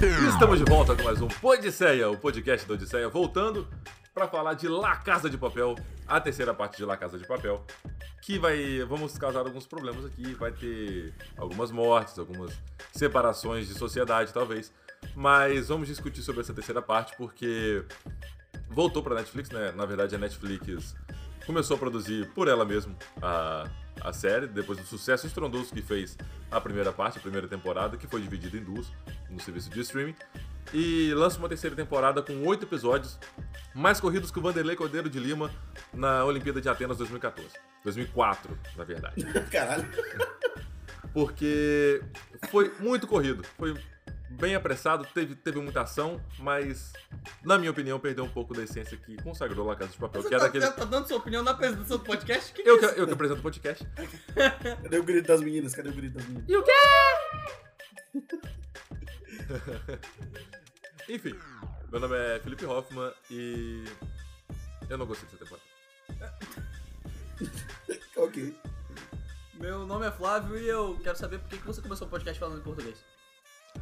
Estamos de volta com mais um Podisseia, o podcast da Odisseia, voltando para falar de La Casa de Papel, a terceira parte de La Casa de Papel, que vai, vamos causar alguns problemas aqui, vai ter algumas mortes, algumas separações de sociedade, talvez, mas vamos discutir sobre essa terceira parte porque voltou para Netflix, né? Na verdade, a Netflix começou a produzir por ela mesma a, a série, depois do sucesso estrondoso que fez a primeira parte, a primeira temporada, que foi dividida em duas no serviço de streaming. E lança uma terceira temporada com oito episódios, mais corridos que o Vanderlei Cordeiro de Lima na Olimpíada de Atenas 2014. 2004, na verdade. Caralho. Porque foi muito corrido. Foi bem apressado, teve, teve muita ação, mas, na minha opinião, perdeu um pouco da essência que consagrou La Casa de Papel, Você que era tá, tá dando sua opinião na apresentação do podcast? Que Eu que que, eu que apresento o podcast. Cadê o grito das meninas? Cadê o grito das meninas? E o quê? Enfim, meu nome é Felipe Hoffman e eu não gostei dessa temporada. Ok. Meu nome é Flávio e eu quero saber por que que você começou o podcast falando em português.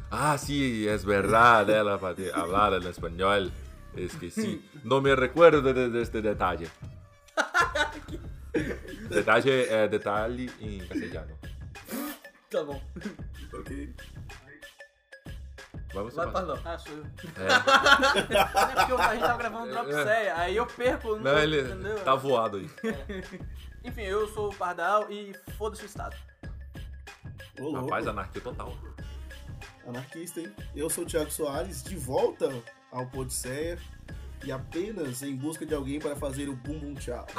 Ah, sí, es verdad, ela pode hablar en español. Es que sí, no me recuerdo de, de este detalle. Detalle é detalhe em castelhano. Tá bom. Ok. Você, Vai não. Ah, sou eu. É. É porque a gente tava gravando Drop É. Aí eu perco. Não, ele entendeu? tá voado aí. Enfim, eu sou o Pardal e foda-se o Estado. Ô. Rapaz, anarquia total. Anarquista, hein? Eu sou o Thiago Soares, de volta ao Podisseia e apenas em busca de alguém para fazer o bum bum tchau.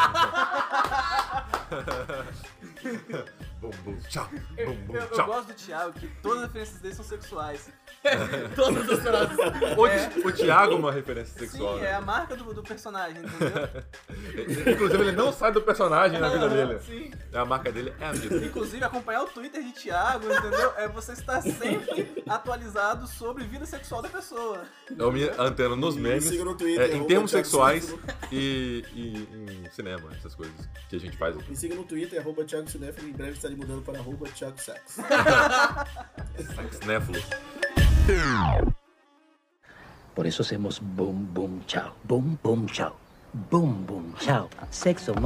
Bum, bum, tchau. Eu, Bum, bum, eu- eu tchau. gosto do Thiago, que todas as referências dele são sexuais. Todas as frases. O, o Thiago é uma referência sexual. Sim, né? é a marca do, do personagem, entendeu? Inclusive, ele não sai do personagem na vida dele. Sim. A marca dele é a vida. Inclusive, acompanhar o Twitter de Thiago, entendeu? É você estar sempre atualizado sobre vida sexual da pessoa. Eu me anteno nos Me memes, siga no Twitter, é, em termos sexuais e, e em cinema, essas coisas que a gente faz aqui. Me siga no Twitter, arroba Thiago Cinéfilo. Em breve estarei mudando para arroba Thiago Sax. Cinéfilo. Por eso hacemos boom boom chao, boom boom chao, boom boom chao, sexo true.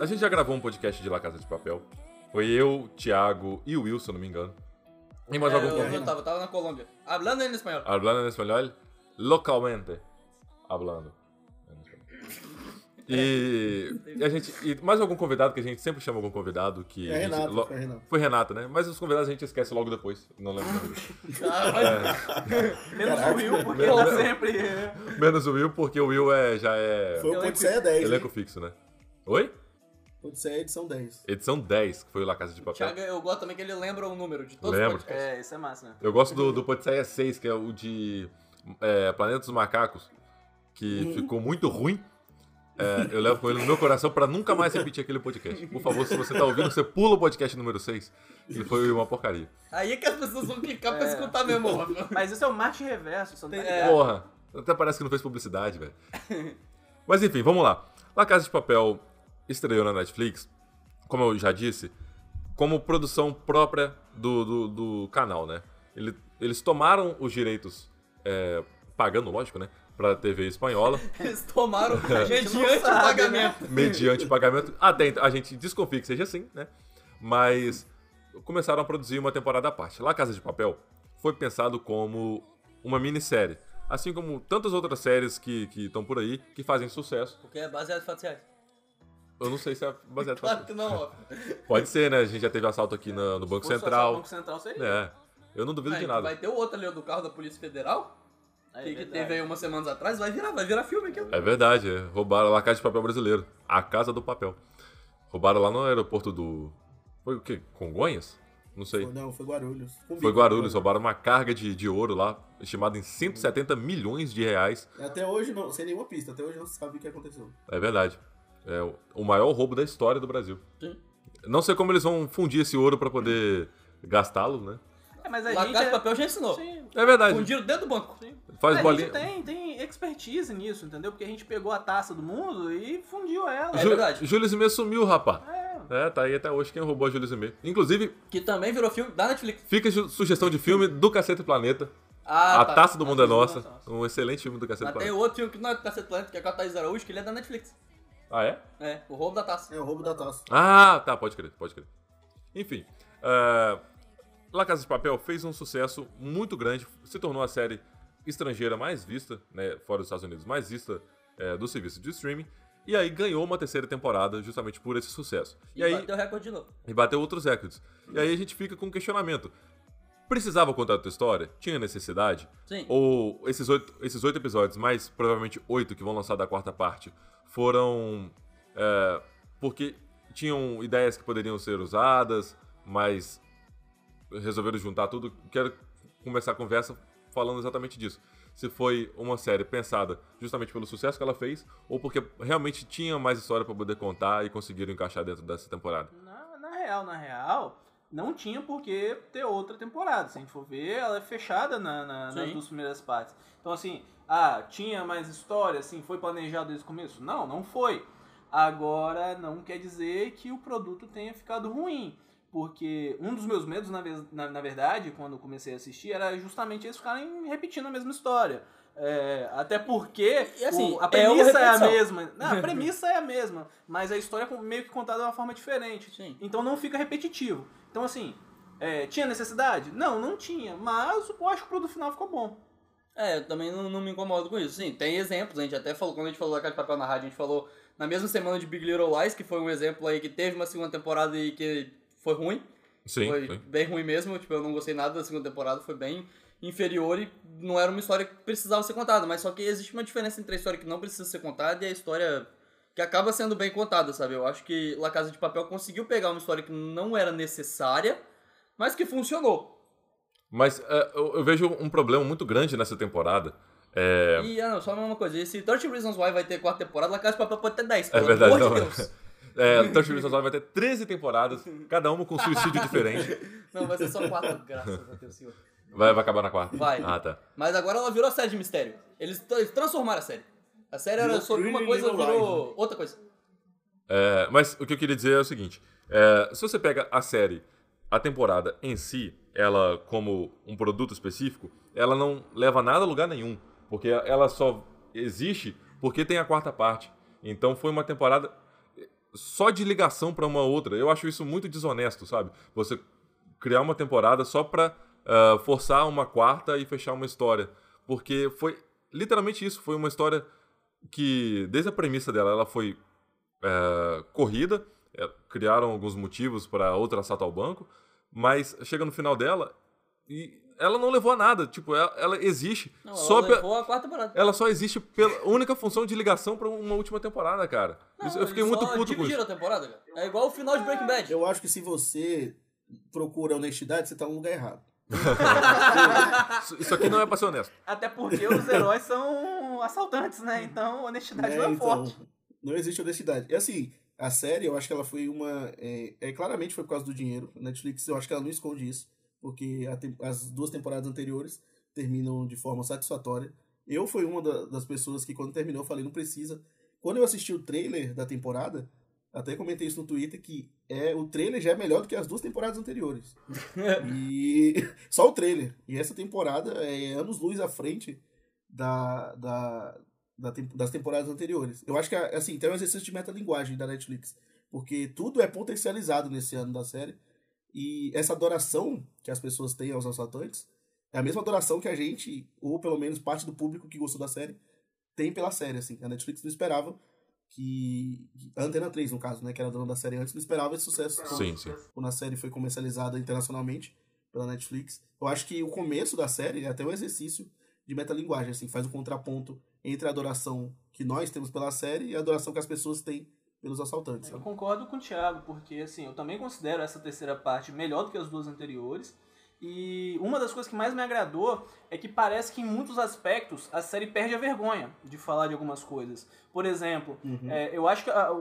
A gente já gravou um podcast de La Casa de Papel. Foi eu, Thiago e o Will, se eu não me engano. E mais É, algum eu, convidado? eu tava, tava na Colômbia. Hablando em espanhol. Hablando en español, localmente. Hablando. E, e a gente. E mais algum convidado, que a gente sempre chama algum convidado que. É gente Renato, lo- foi Renato. Foi Renato, né? Mas os convidados a gente esquece logo depois. Não lembro. nome dele. Menos Caraca. o Will, porque tá Deus. sempre. é, Menos o Will, porque o Will é, já é Foi o Elenco- Podisseia 10, elenco hein? fixo, né? Oi? Podisseia edição 10. Edição 10, que foi o La Casa de Papel. Thiago, eu gosto também que ele lembra o número de todos Lembro. os podcasts. É, isso é massa, né? Eu gosto do, do Podisseia 6, que é o de é, Planeta dos Macacos, que ficou muito ruim. É, eu levo com ele no meu coração pra nunca mais repetir aquele podcast. Por favor, se você tá ouvindo, você pula o podcast número 6, que foi uma porcaria. Aí é que as pessoas vão clicar pra É. escutar mesmo. Mas isso é o marketing reverso, você não tá É. Porra, até parece que não fez publicidade, velho. Mas enfim, vamos lá. La Casa de Papel estreou na Netflix, como eu já disse, como produção própria do, do, do canal, né? Ele- eles tomaram os direitos, é, pagando, lógico, né? Pra TV espanhola, Eles tomaram A gente não mediante o sabe, pagamento. mediante pagamento. Até então, a gente desconfia que seja assim, né? Mas começaram a produzir uma temporada à parte. La Casa de Papel foi pensado como uma minissérie. Assim como tantas outras séries que estão por aí, que fazem sucesso. Porque é baseado em fatos reais. Eu não sei se é baseado Claro que não, ó. Pode ser, né? A gente já teve assalto aqui na- no Banco fosse Central. Banco Central seria. É. Eu não duvido Aí, de nada. Vai ter o outro ali do carro da Polícia Federal, É que, teve aí umas semanas atrás, vai virar, vai virar filme aqui. É verdade, é. roubaram lá a Casa de Papel brasileiro. A Casa do Papel. Roubaram lá no aeroporto do. Foi o quê? Congonhas? Não sei. Não, foi Guarulhos. Com Foi Guarulhos, roubaram uma carga de, de ouro lá, estimada em 170 milhões de reais. Até hoje, não, sem nenhuma pista, até hoje não se sabe o que aconteceu. É verdade. É o- maior roubo da história do Brasil. Sim. Não sei como eles vão fundir esse ouro pra poder gastá-lo, né? É, mas a La gente é... Papel já ensinou. Sim, É verdade. Fundiram dentro do banco. Faz a bolinha. gente tem, tem expertise nisso, entendeu? Porque a gente pegou a taça do mundo e fundiu ela. É verdade. Júlio Zimmer sumiu, rapaz. É. É, tá aí até hoje quem roubou a Júlio Zimmer. Inclusive, Que também virou filme da Netflix. fica sugestão de filme do Cacete Planeta. Ah, a tá. Taça do Mundo é Nossa. é Nossa. Um excelente filme do Cacete Mas tem Planeta. outro filme que não é do Cacete Planeta, que é com a Thaís Araújo, que ele é da Netflix. Ah, é? É, o roubo da taça. É o roubo da taça. Ah, tá, pode crer, pode crer. Enfim, uh, La Casa de Papel fez um sucesso muito grande, se tornou a série estrangeira mais vista, né, fora dos Estados Unidos, mais vista eh, do serviço de streaming, e aí ganhou uma terceira temporada justamente por esse sucesso. E, E, aí, bateu recorde de novo. e bateu outros recordes. E aí a gente fica com um questionamento. Precisava contar outra história? Tinha necessidade? Sim. Ou esses oito, esses oito episódios, mais provavelmente oito que vão lançar da quarta parte, foram é, porque tinham ideias que poderiam ser usadas, mas resolveram juntar tudo. Quero começar a conversa falando exatamente disso. Se foi uma série pensada justamente pelo sucesso que ela fez, ou porque realmente tinha mais história para poder contar e conseguiram encaixar dentro dessa temporada. Na, na real, na real, não tinha por que ter outra temporada. Se a gente for ver, ela é fechada na, na- nas duas primeiras partes. Então, assim, ah, tinha mais história, assim, foi planejado desde o começo? Não, não foi. Agora, não quer dizer que o produto tenha ficado ruim. Porque um dos meus medos, na, na, na verdade, quando eu comecei a assistir, era justamente eles ficarem repetindo a mesma história. É, até porque E, assim, o- é a premissa uma é, a mesma. Não, a premissa é a mesma, mas a história é meio que contada de uma forma diferente. Sim. Então não fica repetitivo. Então, assim, é, tinha necessidade? Não, não tinha. Mas eu acho que o produto final ficou bom. É, eu também não, não me incomodo com isso. Sim, tem exemplos, a gente até falou, quando a gente falou da Casa de Papel na rádio, a gente falou na mesma semana de Big Little Lies, que foi um exemplo aí que teve uma segunda temporada e que foi ruim. Sim, foi sim. bem ruim mesmo, tipo, eu não gostei nada da segunda temporada, foi bem inferior e não era uma história que precisava ser contada, mas só que existe uma diferença entre a história que não precisa ser contada e a história que acaba sendo bem contada, sabe? Eu acho que La Casa de Papel conseguiu pegar uma história que não era necessária, mas que funcionou. Mas é, eu, eu vejo um problema muito grande nessa temporada. É, E, ah, não, só uma coisa, esse 30 Reasons Why vai ter quarta temporada, La Casa de Papel pode ter 10, É verdade, amor não. de Deus. é, Touch Reasons Why vai ter 13 temporadas, cada uma com um suicídio diferente. Não, vai ser só quatro, graças a Deus, senhor. Vai, vai acabar na quarta? Vai. Ah, tá. Mas agora ela virou série de mistério. Eles, eles transformaram a série. A série era sobre uma coisa, virou outra coisa. É, mas o que eu queria dizer é o seguinte: é, se você pega a série, a temporada em si, ela como um produto específico, ela não leva nada a lugar nenhum. Porque ela só existe porque tem a quarta parte. Então foi uma temporada só de ligação para uma outra. Eu acho isso muito desonesto, sabe? Você criar uma temporada só pra ah, forçar uma quarta e fechar uma história. Porque foi literalmente isso. Foi uma história que, desde a premissa dela, ela foi é, corrida, é, criaram alguns motivos para outra assalto ao banco, mas chega no final dela e ela não levou a nada. Tipo, ela, ela existe Não, só ela pe- levou a quarta temporada. ela só existe pela única função de ligação para uma última temporada, cara. Não, Isso- eu fiquei muito puto com isso. a temporada, cara. É igual o final de Breaking Bad. Eu acho que se você procura honestidade, você tá no lugar errado. Isso- Isso aqui não é pra ser honesto. Até porque os heróis são assaltantes, né? Então honestidade não é então, forte. não existe honestidade. E assim, a série, eu acho que ela foi uma. É, é, claramente foi por causa do dinheiro. A Netflix, eu acho que ela não esconde isso. Porque a as duas temporadas anteriores terminam de forma satisfatória. Eu fui uma da- das pessoas que, quando terminou, eu falei, não precisa. Quando eu assisti o trailer da temporada, até comentei isso no Twitter, que é, o trailer já é melhor do que as duas temporadas anteriores. e só o trailer. E essa temporada é anos-luz à frente da, da, da das temporadas anteriores. Eu acho que, assim, tem um exercício de metalinguagem da Netflix. Porque tudo é potencializado nesse ano da série. E essa adoração que as pessoas têm aos assaltantes é a mesma adoração que a gente, ou pelo menos parte do público que gostou da série, tem pela série, assim. A Netflix não esperava que... A Antena 3, no caso, né, que era dona da série antes, não esperava esse sucesso Sim, sim. quando a série foi comercializada internacionalmente pela Netflix. Eu acho que o começo da série é até um exercício de metalinguagem, assim, faz o contraponto entre a adoração que nós temos pela série e a adoração que as pessoas têm pelos assaltantes. Eu sabe? concordo com o Thiago, porque assim, eu também considero essa terceira parte melhor do que as duas anteriores. E uma das coisas que mais me agradou é que parece que em muitos aspectos a série perde a vergonha de falar de algumas coisas. Por exemplo, é, eu acho que a,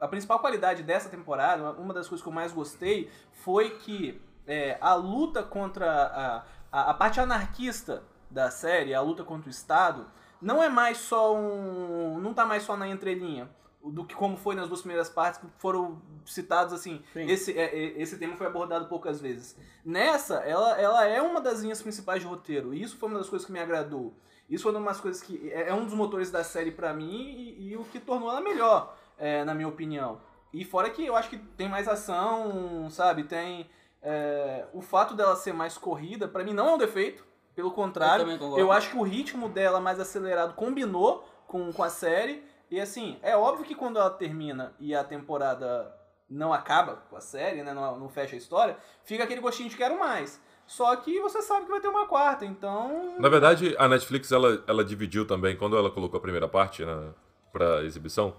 a principal qualidade dessa temporada, uma das coisas que eu mais gostei, foi que é, a luta contra a, a, a parte anarquista da série, a luta contra o Estado, não é mais só um. não tá mais só na entrelinha. Do que como foi nas duas primeiras partes que foram citados assim. Sim. Esse, é, é, esse tema foi abordado poucas vezes. Nessa, ela, ela é uma das linhas principais de roteiro. E isso foi uma das coisas que me agradou. Isso foi uma das coisas que. É é um dos motores da série pra mim e, e o que tornou ela melhor, é, na minha opinião. E fora que eu acho que tem mais ação, sabe? Tem. é, o fato dela ser mais corrida, pra mim não é um defeito. Pelo contrário, Eu eu acho que o ritmo dela mais acelerado combinou com, com a série. E assim, é óbvio que quando ela termina e a temporada não acaba com a série, né? Não, não fecha a história, fica aquele gostinho de quero mais. Só que você sabe que vai ter uma quarta, então. Na verdade, a Netflix ela, ela dividiu também, quando ela colocou a primeira parte na, pra exibição,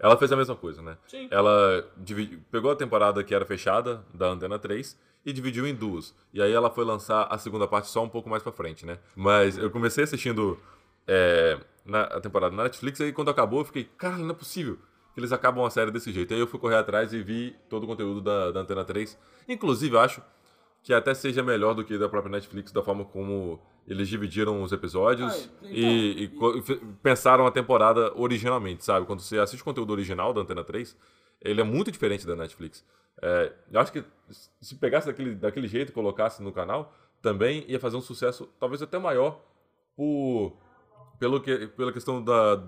ela fez a mesma coisa, né? Sim. Ela dividi- pegou a temporada que era fechada, da Antena 3, e dividiu em duas. E aí ela foi lançar a segunda parte só um pouco mais pra frente, né? Mas eu comecei assistindo é, na, a temporada na Netflix, e aí quando acabou eu fiquei, cara, não é possível que eles acabam a série desse jeito. Aí eu fui correr atrás e vi todo o conteúdo da, da Antena 3. Inclusive, acho que até seja melhor do que da própria Netflix, da forma como eles dividiram os episódios Ah, então, e, e fe- pensaram a temporada originalmente, sabe? Quando você assiste o conteúdo original da Antena 3, ele é muito diferente da Netflix. É, eu acho que se pegasse daquele, daquele jeito e colocasse no canal, também ia fazer um sucesso talvez até maior por, pelo que, pela questão da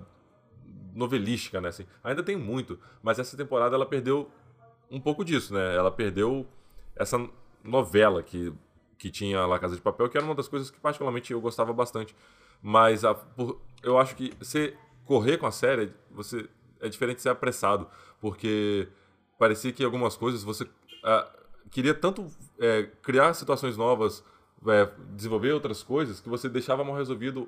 novelística, né? Assim, ainda tem muito, mas essa temporada ela perdeu um pouco disso, né? Ela perdeu essa novela que, que tinha lá Casa de Papel, que era uma das coisas que particularmente eu gostava bastante. Mas a- por- eu acho que você correr com a série, você é diferente de ser apressado, porque parecia que algumas coisas você ah, queria tanto é, criar situações novas, é, desenvolver outras coisas, que você deixava mal resolvido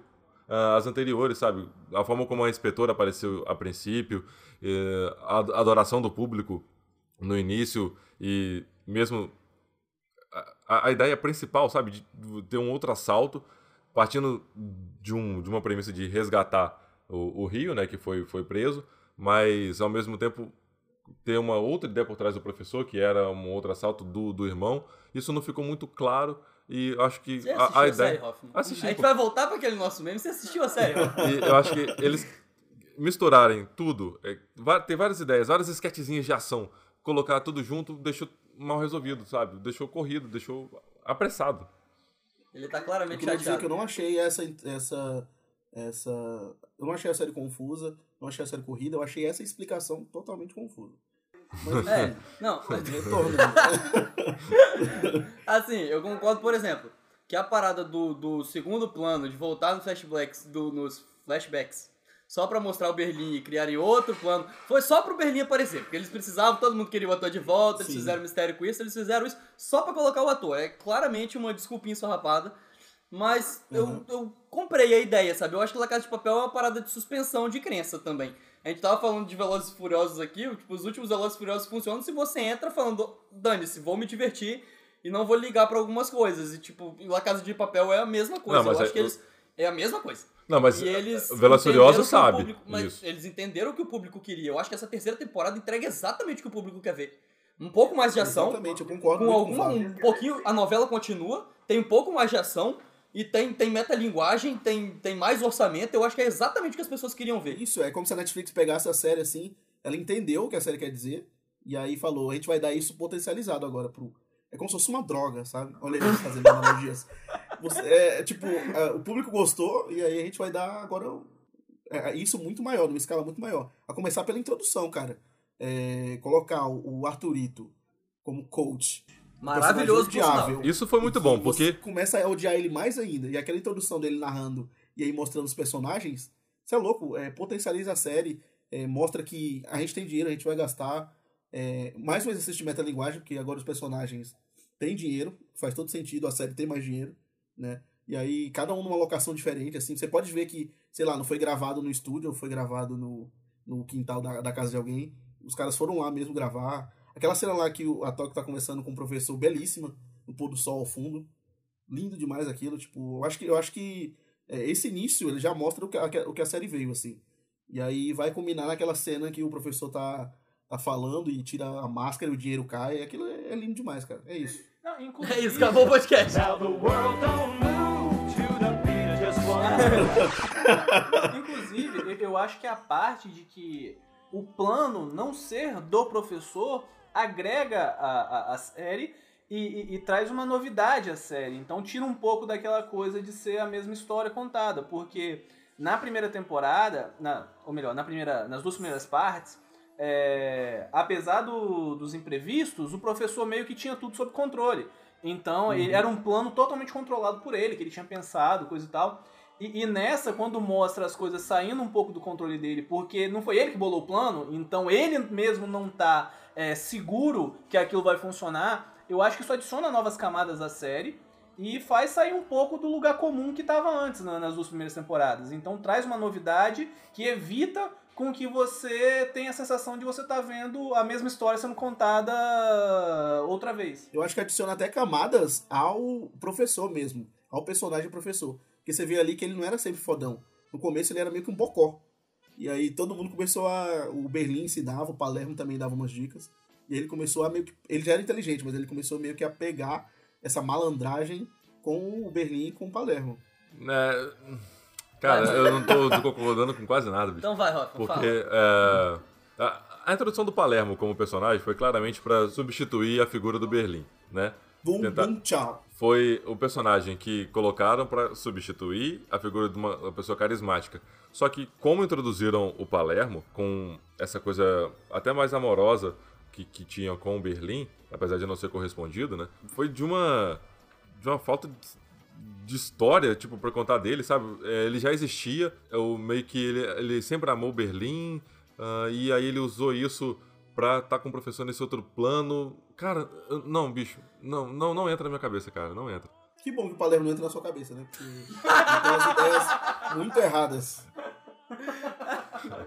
ah, as anteriores, sabe? A forma como a inspetora apareceu a princípio, a a adoração do público no início e mesmo a, a ideia principal, sabe, de ter um outro assalto partindo de, um, de uma premissa de resgatar o, o Rio, né, que foi, foi preso, mas ao mesmo tempo ter uma outra ideia por trás do professor, que era um outro assalto do, do irmão. Isso não ficou muito claro e eu acho que Você a, assistiu a a, ideia série, Hoffman? Assisti, A gente pô. vai voltar pra aquele nosso meme. Você assistiu a série? E eu acho que eles misturarem tudo, é, ter várias ideias, várias esquetezinhas de ação, colocar tudo junto, deixou mal resolvido, sabe? Deixou corrido, deixou apressado. Ele tá Eu claramente queria dizer que eu não achei essa, essa, essa. Eu não achei a série confusa, não achei a série corrida, eu achei essa explicação totalmente confusa. Mas, É, não. retornando. Assim, eu concordo, por exemplo, que a parada do, do segundo plano, de voltar nos flashbacks, do, nos flashbacks, só pra mostrar o Berlim e criarem outro plano, foi só pro Berlim aparecer, porque eles precisavam, todo mundo queria o ator de volta, eles Sim. fizeram mistério com isso, eles fizeram isso só pra colocar o ator. É claramente uma desculpinha esfarrapada, mas Uhum. eu, eu comprei a ideia, sabe? Eu acho que La Casa de Papel é uma parada de suspensão de crença também. A gente tava falando de Velozes e Furiosos aqui, tipo, os últimos Velozes e Furiosos funcionam se você entra falando, dane-se, vou me divertir e não vou ligar pra algumas coisas. E, tipo, La Casa de Papel é a mesma coisa. Não, mas eu acho é- que eles... É a mesma coisa. Não, mas e eles Velozes e Furiosos sabe público- mas isso. eles entenderam o que o público queria. Eu acho que essa terceira temporada entrega exatamente o que o público quer ver. Um pouco mais de ação, Exatamente, eu concordo com alguma, com um pouquinho, a novela continua, tem um pouco mais de ação e tem, tem metalinguagem, tem, tem mais orçamento. Eu acho que é exatamente o que as pessoas queriam ver. Isso, é como se a Netflix pegasse a série assim, ela entendeu o que a série quer dizer, e aí falou, a gente vai dar isso potencializado agora pro. É como se fosse uma droga, sabe? Olha eles fazendo analogias. Você- é, é tipo, é, o público gostou, e aí a gente vai dar agora é, é, isso muito maior, numa escala muito maior. A começar pela introdução, cara. É, colocar o, o Arthurito como coach. Maravilhoso, odiável. Isso foi muito bom, Você porque começa a odiar ele mais ainda. E aquela introdução dele narrando e aí mostrando os personagens, você é louco, é, potencializa a série, é, mostra que a gente tem dinheiro, a gente vai gastar. É, mais um exercício de metalinguagem, porque agora os personagens têm dinheiro, faz todo sentido, a série tem mais dinheiro, né? E aí, cada um numa locação diferente, assim, você pode ver que, sei lá, não foi gravado no estúdio, ou foi gravado no, no quintal da, da casa de alguém. Os caras foram lá mesmo gravar. Aquela cena lá que a Tóquio tá conversando com o professor, belíssima, no pôr do sol ao fundo. Lindo demais aquilo, tipo, eu acho que, eu acho que é, esse início ele já mostra o que, a, o que a série veio, assim. E aí vai combinar naquela cena que o professor tá, tá falando e tira a máscara e o dinheiro cai. Aquilo é, é lindo demais, cara. É isso. Não, inclusive. É isso, acabou o podcast. Inclusive, eu- eu acho que a parte de que o plano não ser do professor agrega a, a, a série e, e- e traz uma novidade à série. Então tira um pouco daquela coisa de ser a mesma história contada. Porque na primeira temporada, na, ou melhor, na primeira, nas duas primeiras partes, é, apesar do- dos imprevistos, o professor meio que tinha tudo sob controle. Então, ele era um plano totalmente controlado por ele, que ele tinha pensado, coisa e tal. E, e nessa, quando mostra as coisas saindo um pouco do controle dele, porque não foi ele que bolou o plano, então ele mesmo não tá é, seguro que aquilo vai funcionar, eu acho que isso adiciona novas camadas à série e faz sair um pouco do lugar comum que estava antes na- nas duas primeiras temporadas. Então traz uma novidade que evita com que você tenha a sensação de você estar vendo a mesma história sendo contada outra vez. Eu acho que adiciona até camadas ao professor mesmo, ao personagem professor. Porque você vê ali que ele não era sempre fodão. No começo ele era meio que um bocó. E aí todo mundo começou a. O Berlim ensinava, o Palermo também dava umas dicas. E ele começou a meio que. Ele já era inteligente, mas ele começou meio que a pegar essa malandragem com o Berlim e com o Palermo. É, cara, eu não tô concordando com quase nada, bicho. Então vai, Rafa, Porque fala. é, a, a introdução do Palermo como personagem foi claramente pra substituir a figura do Berlim, né? Bum, Tentar- bum, tchau. Foi o personagem que colocaram pra substituir a figura de uma, uma pessoa carismática. Só que como introduziram o Palermo com essa coisa até mais amorosa que, que tinha com o Berlim, apesar de não ser correspondido, né? Foi de uma de uma falta de, história, tipo, pra contar dele, sabe? É, ele já existia, eu meio que ele, ele sempre amou Berlim, ah, e aí ele usou isso pra estar com o professor nesse outro plano. Cara, não, bicho, não, não, não entra na minha cabeça, cara, não entra. Que bom que o Palermo não entra na sua cabeça, né? Porque ele tem umas ideias muito erradas.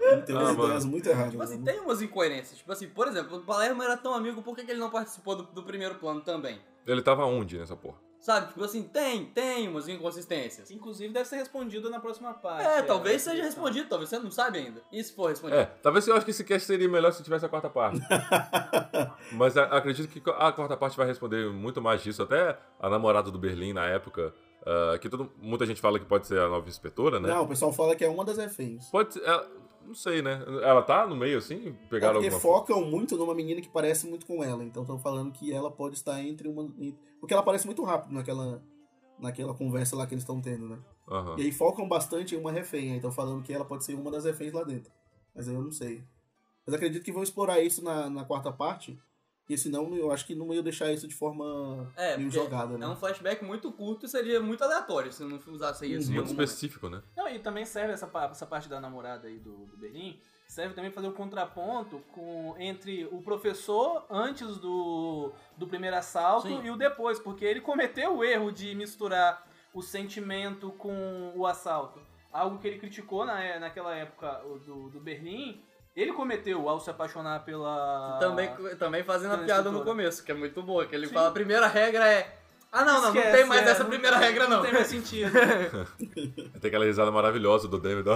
Ele tem umas Ah, mano. ideias muito erradas. Tipo assim, né? tem umas incoerências. Tipo assim, por exemplo, o Palermo era tão amigo, por que, que ele não participou do, do primeiro plano também? Ele tava onde nessa porra? Sabe? Tipo assim, tem, tem umas inconsistências. Inclusive deve ser respondido na próxima parte. É, talvez essa seja questão. respondido, talvez você não sabe ainda. E se for respondido? É, talvez eu acho que esse cast seria melhor se tivesse a quarta parte. Mas a- acredito que a quarta parte vai responder muito mais disso. Até a namorada do Berlim na época, ah, que todo, muita gente fala que pode ser a nova inspetora, né? Não, o pessoal fala que é uma das reféns. Pode ser. ela- não sei, né? Ela tá no meio assim? É Pegaram porque alguma focam muito numa menina que parece muito com ela. Então estão falando que ela pode estar entre uma. em- Porque ela aparece muito rápido naquela, naquela conversa lá que eles estão tendo, né? Aham. E aí focam bastante em uma refém. Aí estão falando que ela pode ser uma das reféns lá dentro. Mas aí eu não sei. Mas acredito que vão explorar isso na, na quarta parte. Porque senão eu acho que não ia deixar isso de forma É, meio jogada, né? é um flashback muito curto e seria muito aleatório se não usasse isso. em Muito algum momento. específico, né? Não, e também serve essa, essa parte da namorada aí do, do Berlim, serve também fazer um contraponto com, entre o professor antes do, do primeiro assalto Sim. e o depois, porque ele cometeu o erro de misturar o sentimento com o assalto. Algo que ele criticou na, é- naquela época do, do Berlim, ele cometeu ao se apaixonar pela... Também, também fazendo a piada no começo, que é muito boa, que ele Sim. fala a primeira regra é. Ah, não, não, não Esquece, tem mais é, essa não- primeira regra, não. Não tem mais sentido. Tem aquela risada maravilhosa do David.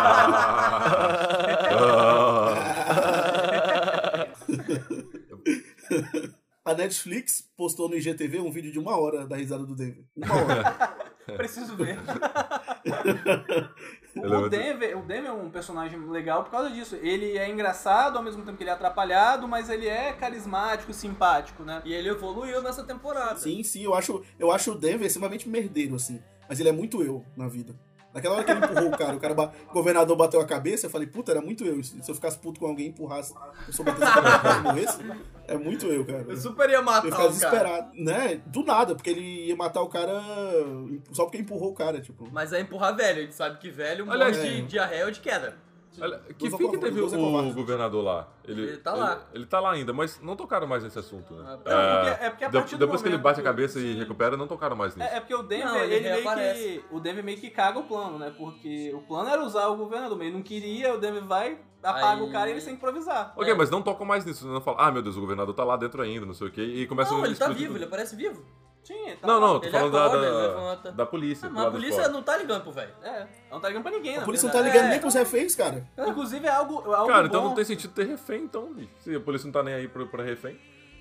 A Netflix postou no IGTV um vídeo de uma hora da risada do David. Uma hora. Preciso ver. O, Denver, o Denver é um personagem legal por causa disso. Ele é engraçado ao mesmo tempo que ele é atrapalhado, mas ele é carismático, simpático, né? E ele evoluiu nessa temporada. Sim, sim, eu acho, eu acho o Denver extremamente merdeiro, assim. Mas ele é muito eu na vida. Naquela hora que ele empurrou o cara, o cara ba- o governador bateu a cabeça, eu falei, puta, era muito eu. Se eu ficasse puto com alguém e empurrasse, eu sou batesse a cabeça e morresse, é muito eu, cara. Eu super ia matar Eu o ficava cara. desesperado, né? Do nada, porque ele ia matar o cara só porque empurrou o cara, tipo. Mas é empurrar velho, a gente sabe que velho morre Aliás, de é. diarreia ou de queda. Que fim que teve o governador lá? Ele tá lá. Ele, ele tá lá ainda, mas não tocaram mais nesse assunto, né? Ah, não, porque- é porque a partir do depois que ele bate a cabeça e recupera, não tocaram mais nisso. É, é porque o Denver, Não, ele ele, meio que. O Denver meio que caga o plano, né? Porque o plano era usar o governador, mas ele não queria, o Denver vai, apaga Aí- o cara e ele que improvisar. Ok, É. mas não tocam mais nisso. Não falam, ah, meu Deus, o governador tá lá dentro ainda, não sei o quê, e começam Não, a ele tá vivo, ele tudo. aparece vivo. Tinha, tá Não, lá. não, tô Ele falando da, da, da polícia. Ah, mas a polícia não tá ligando pro velho. É, não tá ligando pra ninguém, A na polícia não verdade. tá ligando É. nem pros reféns, cara. Inclusive é algo, é algo Cara, bom. então não tem sentido ter refém, então, bicho. Se a polícia não tá nem aí pra, pra refém.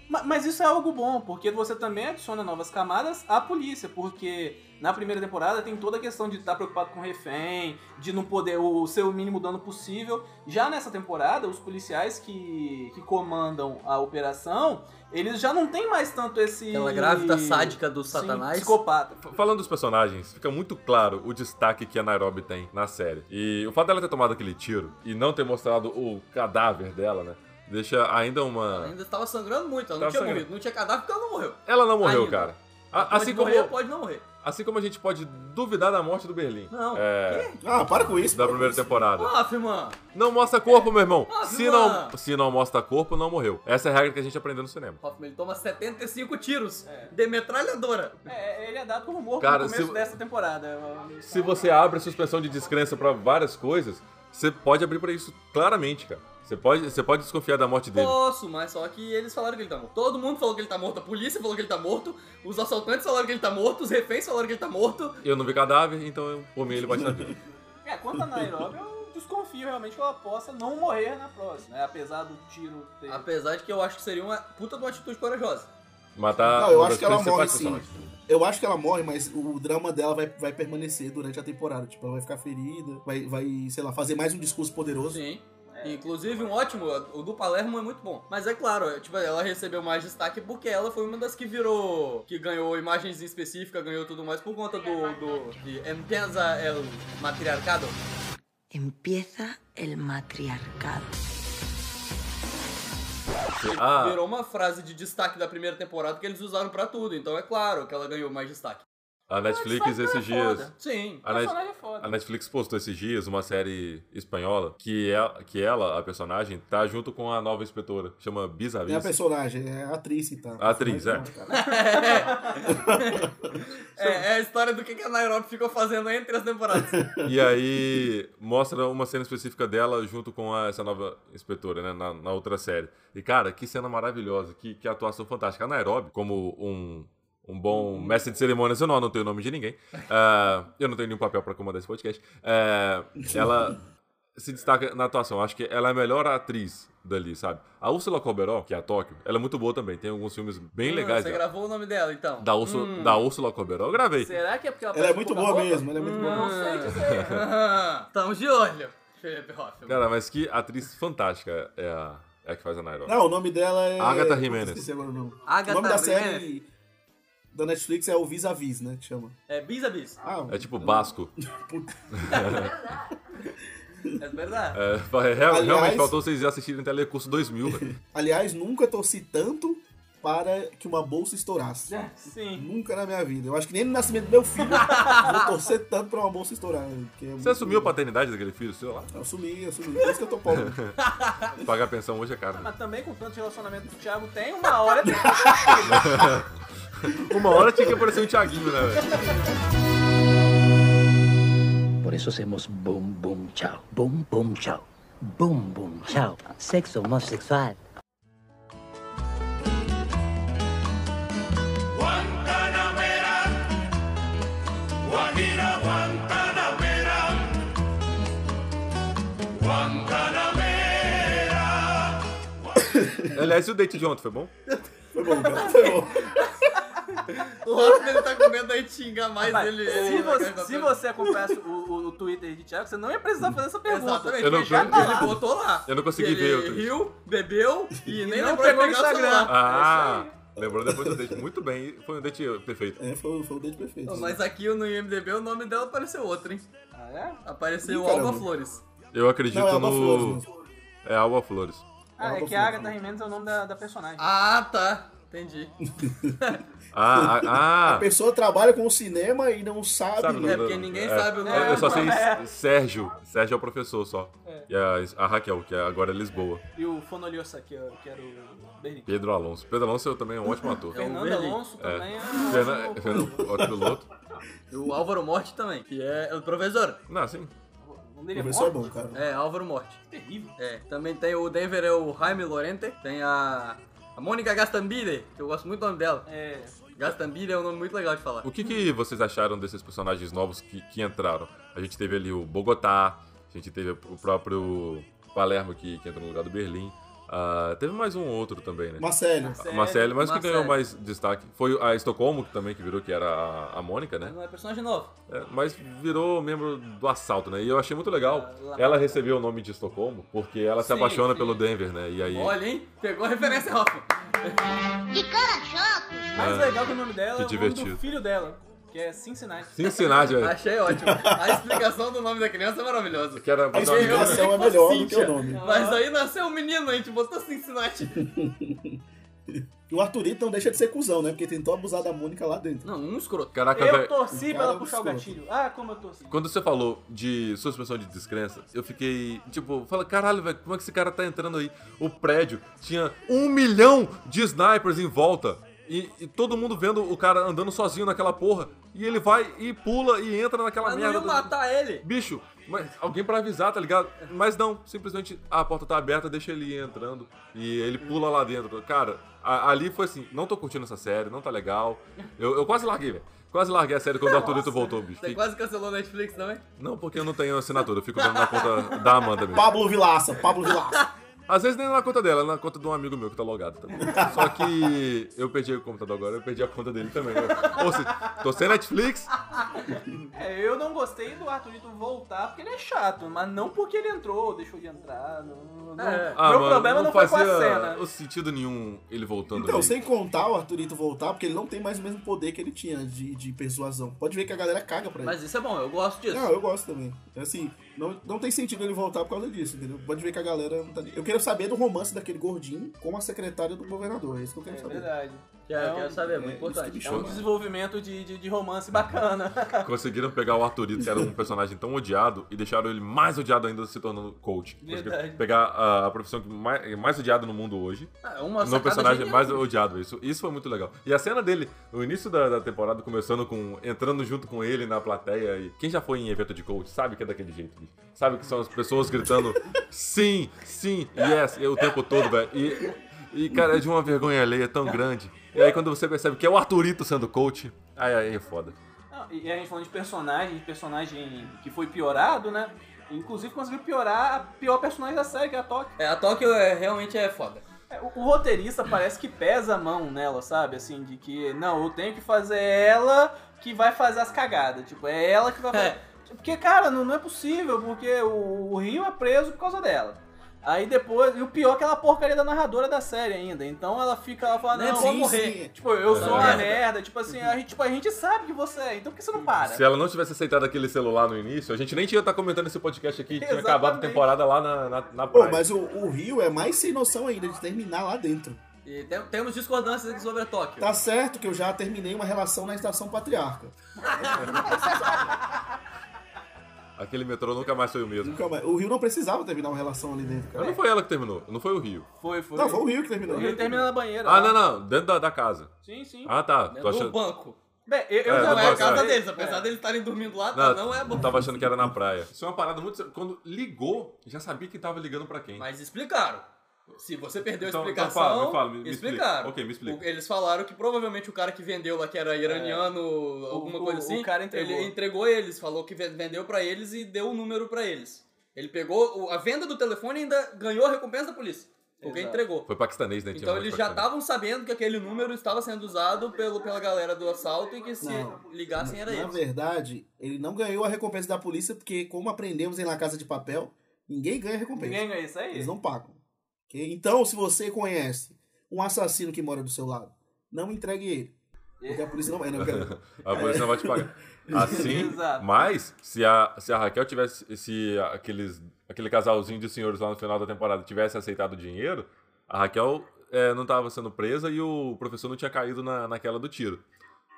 Ma- Mas isso é algo bom, porque você também adiciona novas camadas à polícia, porque na primeira temporada tem toda a questão de estar preocupado com o refém, de não poder o ser o mínimo dano possível. Já nessa temporada, os policiais que, que comandam a operação, eles já não tem mais tanto esse. Aquela grávida sádica do Sim, satanás. psicopata. F- Falando dos personagens, fica muito claro o destaque que a Nairobi tem na série. E o fato dela ter tomado aquele tiro e não ter mostrado o cadáver dela, né? Deixa ainda uma. Ainda estava sangrando muito, ela não Tava tinha sangrando. morrido. Não tinha cadáver porque ela não morreu. Ela não morreu, Ainda. cara. A- pode assim, como, morrer, pode não morrer. assim como a gente pode duvidar da morte do Berlim. Não. É. Ah, para com isso. Da para com primeira isso. temporada. Ah, firmão. Não mostra corpo, meu irmão. Se não, se não mostra corpo, não morreu. Essa é a regra que a gente aprendeu no cinema. Hoffman, ele toma 75 tiros É. de metralhadora. É, ele é dado como morto Cara, no começo se- dessa temporada. Se você abre a suspensão de descrença pra várias coisas, você pode abrir pra isso claramente, cara. Você pode, você pode desconfiar da morte dele. Posso, mas só que eles falaram que ele tá morto. Todo mundo falou que ele tá morto, a polícia falou que ele tá morto, os assaltantes falaram que ele tá morto, os reféns falaram que ele tá morto. Eu não vi cadáver, então eu, por mim ele pode estar vivo. É, quanto a Nairobi, eu desconfio realmente que ela possa não morrer na próxima, né? Apesar do tiro ter. Apesar de que eu acho que seria uma puta de uma atitude corajosa. Matar Não, eu acho que ela morre sim. personagens. Eu acho que ela morre, mas o drama dela vai, vai permanecer durante a temporada. Tipo, ela vai ficar ferida, vai, vai, sei lá, fazer mais um discurso poderoso. Sim. Inclusive, um ótimo, o do Palermo é muito bom. Mas é claro, é, tipo, ela recebeu mais destaque porque ela foi uma das que virou. que ganhou imagens específicas, ganhou tudo mais por conta do. do de Empieza el matriarcado. Empieza el matriarcado. Ah, Virou uma frase de destaque da primeira temporada que eles usaram pra tudo. Então é claro que ela ganhou mais destaque. A Netflix Mas esses é dias. Sim. A, Net- personagem é foda. a Netflix postou esses dias uma série espanhola que, é, que ela, a personagem, tá junto com a nova inspetora. Chama Não é a personagem, é a atriz que tá. A atriz, é. Cara. É, é a história do que que a Nairobi ficou fazendo entre as temporadas. E aí mostra uma cena específica dela junto com a- essa nova inspetora, né? Na, na outra série. E, cara, que cena maravilhosa, que, que atuação fantástica. A Nairobi, como um, um bom mestre de cerimônias, eu não anotei o nome de ninguém. ah, eu não tenho nenhum papel pra comandar esse podcast. ah, ela se destaca na atuação. Acho que ela é a melhor atriz dali, sabe? A Úrsula Corberó, que é a Tóquio, ela é muito boa também. Tem alguns filmes bem Hum, legais Você dela. gravou o nome dela, então. Da, Úrsula, Hum. da Úrsula Corberó, eu gravei. Será que é porque ela Ela é muito boa roupa? mesmo, ela é muito boa. Não sei dizer. Estamos de olho, Felipe Hoffman. Cara, mas que atriz fantástica é a, é a que faz a Nairobi. Não, o nome dela é. Agatha Jimenez. esqueci agora o nome. Agatha o nome da Jimenez. série da Netflix é o Vis a Vis, né? Que chama. É bis a bis. Ah, É tipo Basco. É verdade. É, real- Aliás- realmente faltou vocês assistirem Telecurso 2000, velho. aliás, nunca torci tanto para que uma bolsa estourasse. É, Sim. Nunca na minha vida. Eu acho que nem no nascimento do meu filho eu vou torcer tanto pra uma bolsa estourar. porque é Você muito- assumiu a paternidade daquele filho seu lá? Eu assumi, eu assumi. Por isso que eu tô pobre. Pagar pensão hoje é caro. né? Mas também com tanto relacionamento que o Thiago tem, uma hora tem Uma hora tinha que aparecer um Thiaguinho, né, velho? Por eso hacemos boom, boom, chao. Boom, boom, chao. Boom, boom, chao. Sexo homosexual. Aliás, e o date de ontem foi bom? Foi bom, cara. Foi bom. O Hoffman ele tá com medo aí de xingar mais Mas, ele. se, ele você, se você acompanhasse o, o, o Twitter de Thiago, você não ia precisar fazer essa pergunta. Exatamente, Eu não já consegui- ele botou lá. Eu não consegui ele ver o tweet. riu, bebeu e, nem não lembrou pegou o Instagram. celular. Ah, lembrou depois do date. Muito bem, foi um date perfeito. É, foi, foi o date perfeito. Mas aqui no IMDB o nome dela apareceu outro, hein? Ah, é? Apareceu Ih. Alba Flores. Eu acredito Não, é Alba Flores no. mesmo. É Alba Flores. Ah, é Alba que a Flores. Agatha Jimenez é o nome da, da personagem. Ah, tá. Entendi. Ah, ah, A ah. pessoa trabalha com o cinema e não sabe. Sabe, É não- porque ninguém é. sabe o nome. Eu eu só sei É. Sérgio. Sérgio é o professor só. E a, a Raquel, que agora é Lisboa. E o Fonoliosa, que, é- que era o Berlim. Pedro Alonso. Pedro Alonso também é um ótimo ator. É o Fernando. Alonso É. também é. Fernando, Fernando, ótimo piloto. E o Álvaro Morte também, que é o professor. Não, sim. O nome dele O é é bom, cara. É, Álvaro Morte. Terrível. É, também tem o Denver, é o Jaime Lorente. Tem a, a Mônica Gastambide, que eu gosto muito do nome dela. É. Gastambira é um nome muito legal de falar. O que, que vocês acharam desses personagens novos que, que entraram? A gente teve ali o Bogotá, a gente teve o próprio Palermo que, que entrou no lugar do Berlim. Ah, teve mais um outro também, né? Marcelo. A Marcele, mas o que ganhou mais destaque foi a Estocolmo, que também que virou, que era a, a Mônica, né? Não é personagem novo. É, mas virou membro do assalto, né? E eu achei muito legal. Ah, Ela recebeu o nome de Estocolmo porque ela se Sim, apaixona sim. pelo Denver, né? E aí. Olha, hein? Pegou a referência, Rafa. Mais É. legal que o nome dela Que é o nome do filho dela, que é Cincinnati. Cincinnati, velho. Achei ótimo. A explicação do nome da criança é maravilhosa. Que era A explicação é melhor do que o nome. Mas aí nasceu um menino, a gente botou Cincinnati. E o Arthurito não deixa de ser cuzão, né? Porque tentou abusar da Mônica lá dentro. Não, um escroto. Caraca, Eu velho. torci pra ela puxar o escroto. gatilho. Ah, como eu torci. Quando você falou de suspensão de descrença, eu fiquei, tipo, fala, caralho, velho, como é que esse cara tá entrando aí? O prédio tinha um milhão de snipers em volta. E, e todo mundo vendo o cara andando sozinho naquela porra. E ele vai e pula e entra naquela Mas não merda. ia matar ele. Bicho, mas alguém pra avisar, tá ligado? Mas não, simplesmente a porta tá aberta, deixa ele ir entrando e ele pula lá dentro. Cara, a- ali foi assim, não tô curtindo essa série, não tá legal. Eu, eu quase larguei, velho. Quase larguei a série quando o Arthurito voltou, bicho. Você quase cancelou a Netflix também? Não, porque eu não tenho assinatura, eu fico vendo na conta da Amanda mesmo. Pablo Vilaça, Pablo Vilaça. Às vezes nem na conta dela, é na conta de um amigo meu que tá logado também. Só que eu perdi o computador agora, eu perdi a conta dele também. né? Ou seja, tô sem Netflix, É, eu não gostei do Arthurito voltar porque ele é chato, mas não porque ele entrou, deixou de entrar. Não, não- É. Ah, Meu mano, problema não, foi com a fazia cena. o sentido nenhum ele voltando Então, ali. sem contar o Arthurito voltar, porque ele não tem mais o mesmo poder que ele tinha de, de persuasão. Pode ver que a galera caga pra ele. Mas isso é bom, eu gosto disso. Não, eu gosto também. Assim, não, não tem sentido ele voltar por causa disso, entendeu? Pode ver que a galera não tá Eu quero saber do romance daquele gordinho com a secretária do governador. É isso que eu quero É saber. verdade. Quero, É um- quero saber, muito é, importante. É um desenvolvimento de, de, de romance bacana. Conseguiram pegar o Arthurito, que era um personagem tão odiado, e deixaram ele mais odiado ainda se tornando coach. Verdade. pegar a, a profissão que mais, mais odiada no mundo hoje, Ah, uma no personagem genial. mais odiado. Isso, isso foi muito legal. E a cena dele, no início da, da temporada, começando com. entrando junto com ele na plateia. E quem já foi em evento de coach sabe que é daquele jeito, bicho. Sabe que são as pessoas gritando sim, sim, yes, e o tempo todo, velho. E, e, cara, é de uma vergonha alheia tão grande. E aí quando você percebe que é o Arthurito sendo coach, aí, aí é foda. Não, e a gente falando de personagem, de personagem que foi piorado, né? Inclusive conseguiu piorar a pior personagem da série, que é a Tóquio. É, a Tóquio é, realmente é foda. É, O, o roteirista parece que pesa a mão nela, sabe? Assim, de que, não, eu tenho que fazer ela que vai fazer as cagadas. Tipo, é ela que vai fazer. É. Porque, cara, não, não é possível, porque o, o Rio é preso por causa dela. Aí depois, e o pior é aquela porcaria da narradora da série ainda. Então ela fica, ela fala, Nem não, vou morrer. sim. Tipo, eu sou uma merda. merda. Tipo assim, a gente, tipo, a gente sabe que você é, então por que você não para? Se ela não tivesse aceitado aquele celular no início, a gente nem tinha estar comentando esse podcast aqui. Tinha acabado a Exatamente. temporada lá na, na, na Pô, mas o, o Rio é mais sem noção ainda de terminar lá dentro. E tem- temos discordâncias aqui sobre a Tóquio. Tá certo que eu já terminei uma relação na estação patriarca. Aquele metrô nunca mais foi o mesmo. Nunca mais- O Rio não precisava terminar uma relação ali dentro, Mas cara. não foi ela que terminou, não foi o Rio. Foi, foi. Não, foi o Rio que terminou. Ele termina na banheira. Ah, lá. não, não, dentro da, da casa. Sim, sim. Ah, tá. Né, Tô achando... Do banco. Bem, eu, eu É, já Não é a casa deles, apesar É. deles estarem dormindo lá, tá, não é bom. Tava achando que era na praia. Isso é uma parada muito. Quando ligou, já sabia que tava ligando pra quem. Mas explicaram. Se você perdeu a Então- então explicação, fala, me fala, me- me explica. explicaram. Ok, me explica. O- Eles falaram que provavelmente o cara que vendeu lá, que era iraniano, alguma o- coisa o assim, cara entregou. ele entregou eles, falou que ve- vendeu pra eles e deu o número pra eles. Ele pegou o- a venda do telefone e ainda ganhou a recompensa da polícia. Porque Exato. entregou. Foi paquistanês, né? Então eles já estavam sabendo que aquele número estava sendo usado pelo, pela galera do assalto e que se Não. ligassem era Na eles. verdade, ele não ganhou a recompensa da polícia, porque, como aprendemos em La Casa de Papel, ninguém ganha recompensa. Ninguém ganha isso aí. Eles não pagam. Ok? Então, se você conhece um assassino que mora do seu lado, não entregue ele. Porque a polícia não vai. Não, quero- A polícia não vai te pagar. Assim, Exato. mas se a, se a Raquel tivesse. Se aqueles, aquele casalzinho de senhores lá no final da temporada tivesse aceitado o dinheiro, a Raquel é, não tava sendo presa e o professor não tinha caído na, naquela do tiro.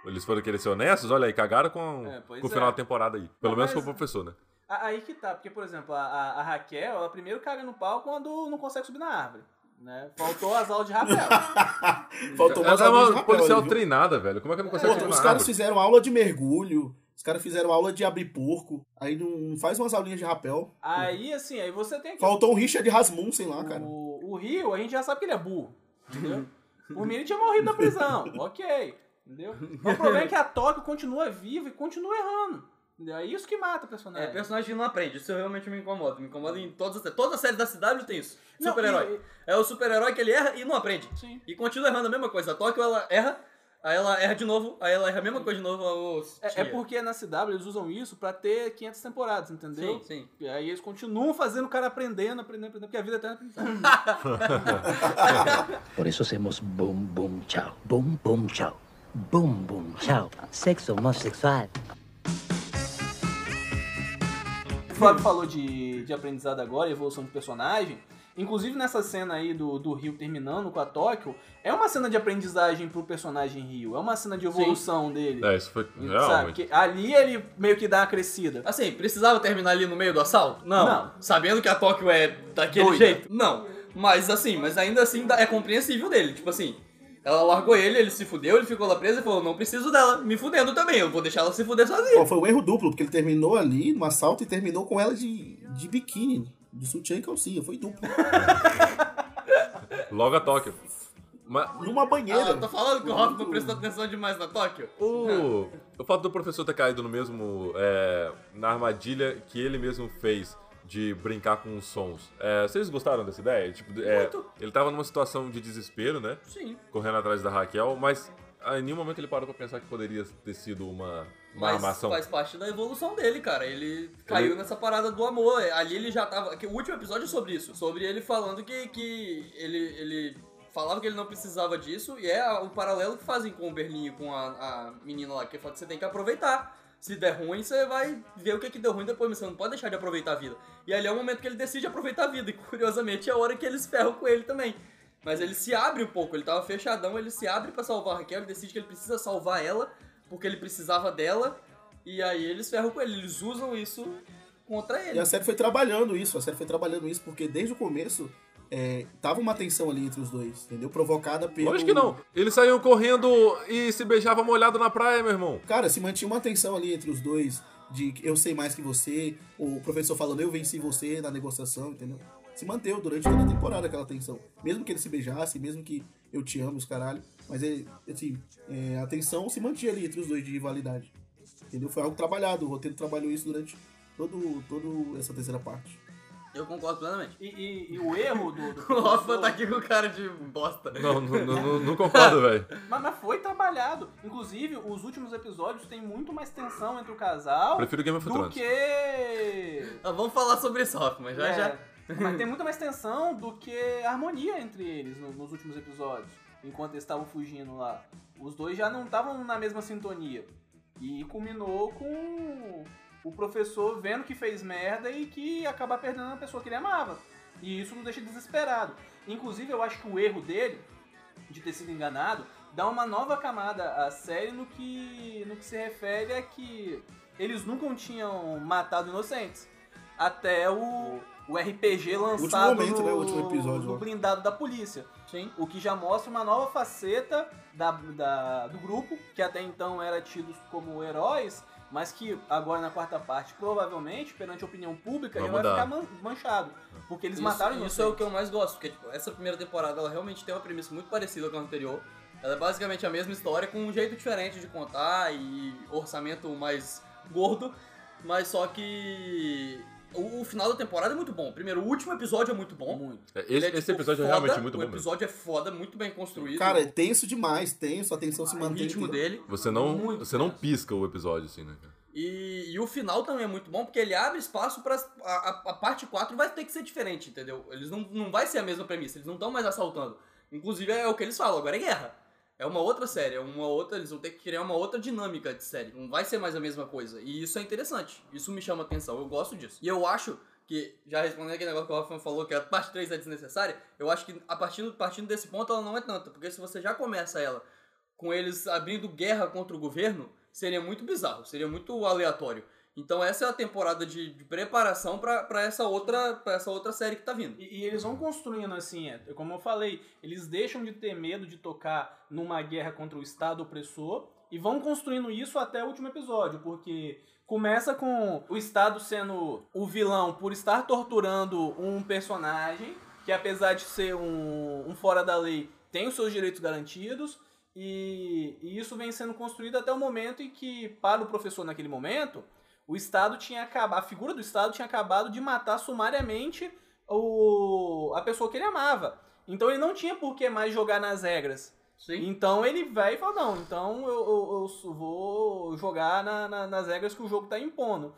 Eles foram querer ser honestos, olha aí, cagaram com, É, com o é. final da temporada aí. Pelo Não, menos mas- com o professor, né? A- Aí que tá, porque, por exemplo, a, a- a Raquel, ela primeiro caga no pau quando não consegue subir na árvore. Né? Faltou as aulas de rapel. Faltou mais Ela é alguns uma rapel policial viu? treinada, velho. Como é que não consegue Pô, subir os na caras árvore? fizeram aula de mergulho, os caras fizeram aula de abrir porco, aí não faz umas aulinhas de rapel. aí, assim, aí você tem que. Faltou um Richard Rasmussen lá, cara. O, o Rio, a gente já sabe que ele é burro. Entendeu? Mim, ele tinha morrido na prisão. ok. Entendeu? Mas o problema é que a Tóquio continua viva e continua errando. É isso que mata o É, personagem. personagem que não aprende, isso realmente me incomoda. Me incomoda em todas as séries. Todas as séries da CW tem isso. Super-herói. É o super-herói que ele erra e não aprende. Sim. E continua errando a mesma coisa. A Tóquio, ela erra, aí ela erra de novo, aí ela erra a mesma coisa de novo. É, é porque na CW eles usam isso pra ter 500 temporadas, entendeu? Sim, sim. E aí eles continuam fazendo o cara aprendendo, aprendendo, aprendendo, porque a vida é eterna aprendizagem. Por eso hacemos boom, boom, chao. Boom, boom, chao. Boom, boom, chao. Sexo homosexual. Fábio falou de, de aprendizado agora, evolução de personagem. Inclusive nessa cena aí do, do Rio terminando com a Tóquio, é uma cena de aprendizagem pro personagem Rio. É uma cena de evolução dele. É, isso foi Sabe? realmente. Que ali ele meio que dá uma crescida. Assim, precisava terminar ali no meio do assalto? Não. Não. Sabendo que a Tóquio é daquele Doida. jeito? Não. Mas assim, mas ainda assim é compreensível dele. Tipo assim, ela largou ele, ele se fudeu, ele ficou lá preso e falou: não preciso dela, me fudendo também, eu vou deixar ela se fuder sozinha. Ó, foi um erro duplo, porque ele terminou ali no assalto e terminou com ela de, de biquíni, de sutiã e calcinha. Foi duplo. Logo a Tóquio. Mas Numa banheira. Ah, tô falando que o Hoffman prestou atenção demais na Tóquio. o, o fato do professor ter caído no mesmo. é, na armadilha que ele mesmo fez de brincar com os sons. É, vocês gostaram dessa ideia? Tipo, é, Muito. ele tava numa situação de desespero, né? Sim. Correndo atrás da Raquel, mas ah, em nenhum momento ele parou pra pensar que poderia ter sido uma, uma Mas armação. faz parte da evolução dele, cara. Ele caiu Ele- nessa parada do amor. Ali ele já tava. O último episódio é sobre isso. Sobre ele falando que, que ele, ele falava que ele não precisava disso. E é o paralelo que fazem com o Berlim e com a, a menina lá, que fala que você tem que aproveitar. Se der ruim, você vai ver o que, que deu ruim depois, mas você não pode deixar de aproveitar a vida. E ali é o momento que ele decide aproveitar a vida. E curiosamente é a hora que eles ferram com ele também. Mas ele se abre um pouco, ele tava fechadão, ele se abre pra salvar a Raquel, ele decide que ele precisa salvar ela, porque ele precisava dela, e aí eles ferram com ele, eles usam isso contra E ele. a série foi trabalhando isso, a série foi trabalhando isso, porque desde o começo é, tava uma tensão ali entre os dois, entendeu? Provocada pelo. Lógico que não. Eles saíam correndo e se beijavam molhado na praia, meu irmão. Cara, se mantinha uma tensão ali entre os dois, de que eu sei mais que você, o professor falando eu venci você na negociação, entendeu? Se manteve durante toda a temporada aquela tensão. Mesmo que eles se beijassem, mesmo que eu te amo, os caralho. Mas, é, assim, é, a tensão se mantinha ali entre os dois de rivalidade. Entendeu? Foi algo trabalhado, o roteiro trabalhou isso durante todo, todo essa terceira parte. Eu concordo plenamente. E, e- e o erro do. do O Hoffman tá aqui com cara de bosta. Não, não, não, não- não concordo, velho. Mas, mas foi trabalhado. Inclusive, os últimos episódios têm muito mais tensão entre o casal Prefiro Game of do Thrones. que. Ah, vamos falar sobre isso, Hoffman, já É, já. Mas tem muito mais tensão do que harmonia entre eles no- nos últimos episódios. Enquanto eles estavam fugindo lá. Os dois já não estavam na mesma sintonia. E culminou com o professor vendo que fez merda e que acabar perdendo a pessoa que ele amava. E isso nos deixa desesperado. Inclusive, eu acho que o erro dele, de ter sido enganado, dá uma nova camada à série no que, no que se refere a que eles nunca tinham matado inocentes. Até o, o RPG lançado momento, no, né? O último episódio no blindado da polícia. Sim. O que já mostra uma nova faceta da, da- do grupo, que até então era tidos como heróis, mas que agora na quarta parte, provavelmente, perante a opinião pública, Vai já vai ficar man- manchado. Porque eles isso, mataram Isso é o que eu mais gosto, porque tipo, essa primeira temporada ela realmente tem uma premissa muito parecida com a anterior. Ela é basicamente a mesma história com um jeito diferente de contar e orçamento mais gordo, mas só que o, o final da temporada é muito bom. Primeiro, o último episódio é muito bom. Muito. É, Ele Esse, é, esse tipo, episódio é foda, realmente muito O bom mesmo. episódio é foda, muito bem construído. Cara, é tenso demais, tenso, a tensão se o mantém. ritmo entendeu? dele. Você não, Muito você não pisca o episódio, assim, né? cara? E, e o final também é muito bom, porque ele abre espaço pra. A, a- a parte 4 vai ter que ser diferente, entendeu? Eles não, não vai ser a mesma premissa, eles não estão mais assaltando. Inclusive é o que eles falam, agora é guerra. É uma outra série, é uma outra. Eles vão ter que criar uma outra dinâmica de série. Não vai ser mais a mesma coisa. E isso é interessante. Isso me chama atenção. Eu gosto disso. E eu acho que, já respondendo aquele negócio que o Rafa falou, que a parte 3 é desnecessária, eu acho que a partir, partindo desse ponto ela não é tanta. Porque se você já começa ela com eles abrindo guerra contra o governo, seria muito bizarro, seria muito aleatório. Então essa é a temporada de, de preparação pra pra essa outra para essa outra série que tá vindo. E, e eles vão construindo assim, é, como eu falei, eles deixam de ter medo de tocar numa guerra contra o Estado opressor e vão construindo isso até o último episódio, porque começa com o Estado sendo o vilão por estar torturando um personagem que apesar de ser um, um fora da lei tem os seus direitos garantidos E, e isso vem sendo construído até o momento em que, para o professor naquele momento, o Estado tinha acabado, a figura do Estado tinha acabado de matar sumariamente o, a pessoa que ele amava. Então ele não tinha por que mais jogar nas regras. Sim. Então ele vai e fala, não, então eu, eu- eu vou jogar na- na- nas regras que o jogo tá impondo.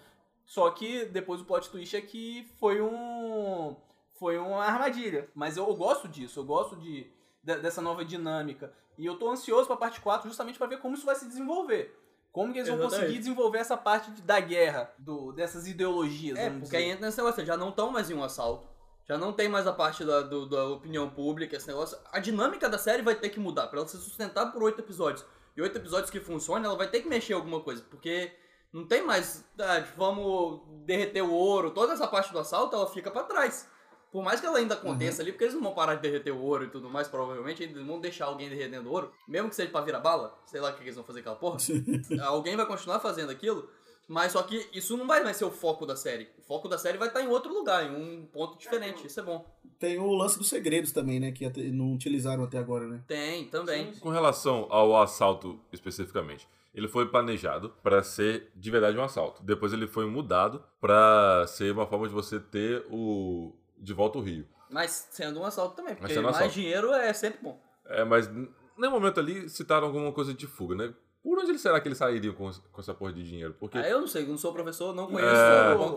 Só que depois o plot twist é que foi um. Foi uma armadilha. Mas eu, eu gosto disso, eu gosto de, de- dessa nova dinâmica. E eu tô ansioso pra parte 4 justamente pra ver como isso vai se desenvolver. Como que eles vão Exatamente. conseguir desenvolver essa parte de- da guerra, do, dessas ideologias, É, porque aí entra nesse negócio, já não estão mais em um assalto. Já não tem mais a parte da, do- da opinião pública, esse negócio. A dinâmica da série vai ter que mudar. Pra ela se sustentar por oito episódios. E oito episódios que funcionam, ela vai ter que mexer em alguma coisa. Porque não tem mais. ah, vamos derreter o ouro. Toda essa parte do assalto, ela fica pra trás. Por mais que ela ainda aconteça ali, porque eles não vão parar de derreter o ouro e tudo mais, provavelmente, eles vão deixar alguém derretendo o ouro, mesmo que seja pra virar bala, sei lá o que eles vão fazer com aquela porra. alguém vai continuar fazendo aquilo, mas só que isso não vai mais ser o foco da série. O foco da série vai estar em outro lugar, em um ponto diferente. Isso é bom. Tem o lance dos segredos também, né? Que não utilizaram até agora, né? Tem, também. Com relação ao assalto especificamente, ele foi planejado para ser de verdade um assalto. Depois ele foi mudado para ser uma forma de você ter o de volta o Rio. Mas sendo um assalto também, porque sendo um mais assalto. dinheiro é sempre bom. É, mas n- nenhum momento ali citaram alguma coisa de fuga, né? Por onde será que eles sairiam com, com essa porra de dinheiro? Porque Ah, eu não sei, eu não sou professor, não conheço É. o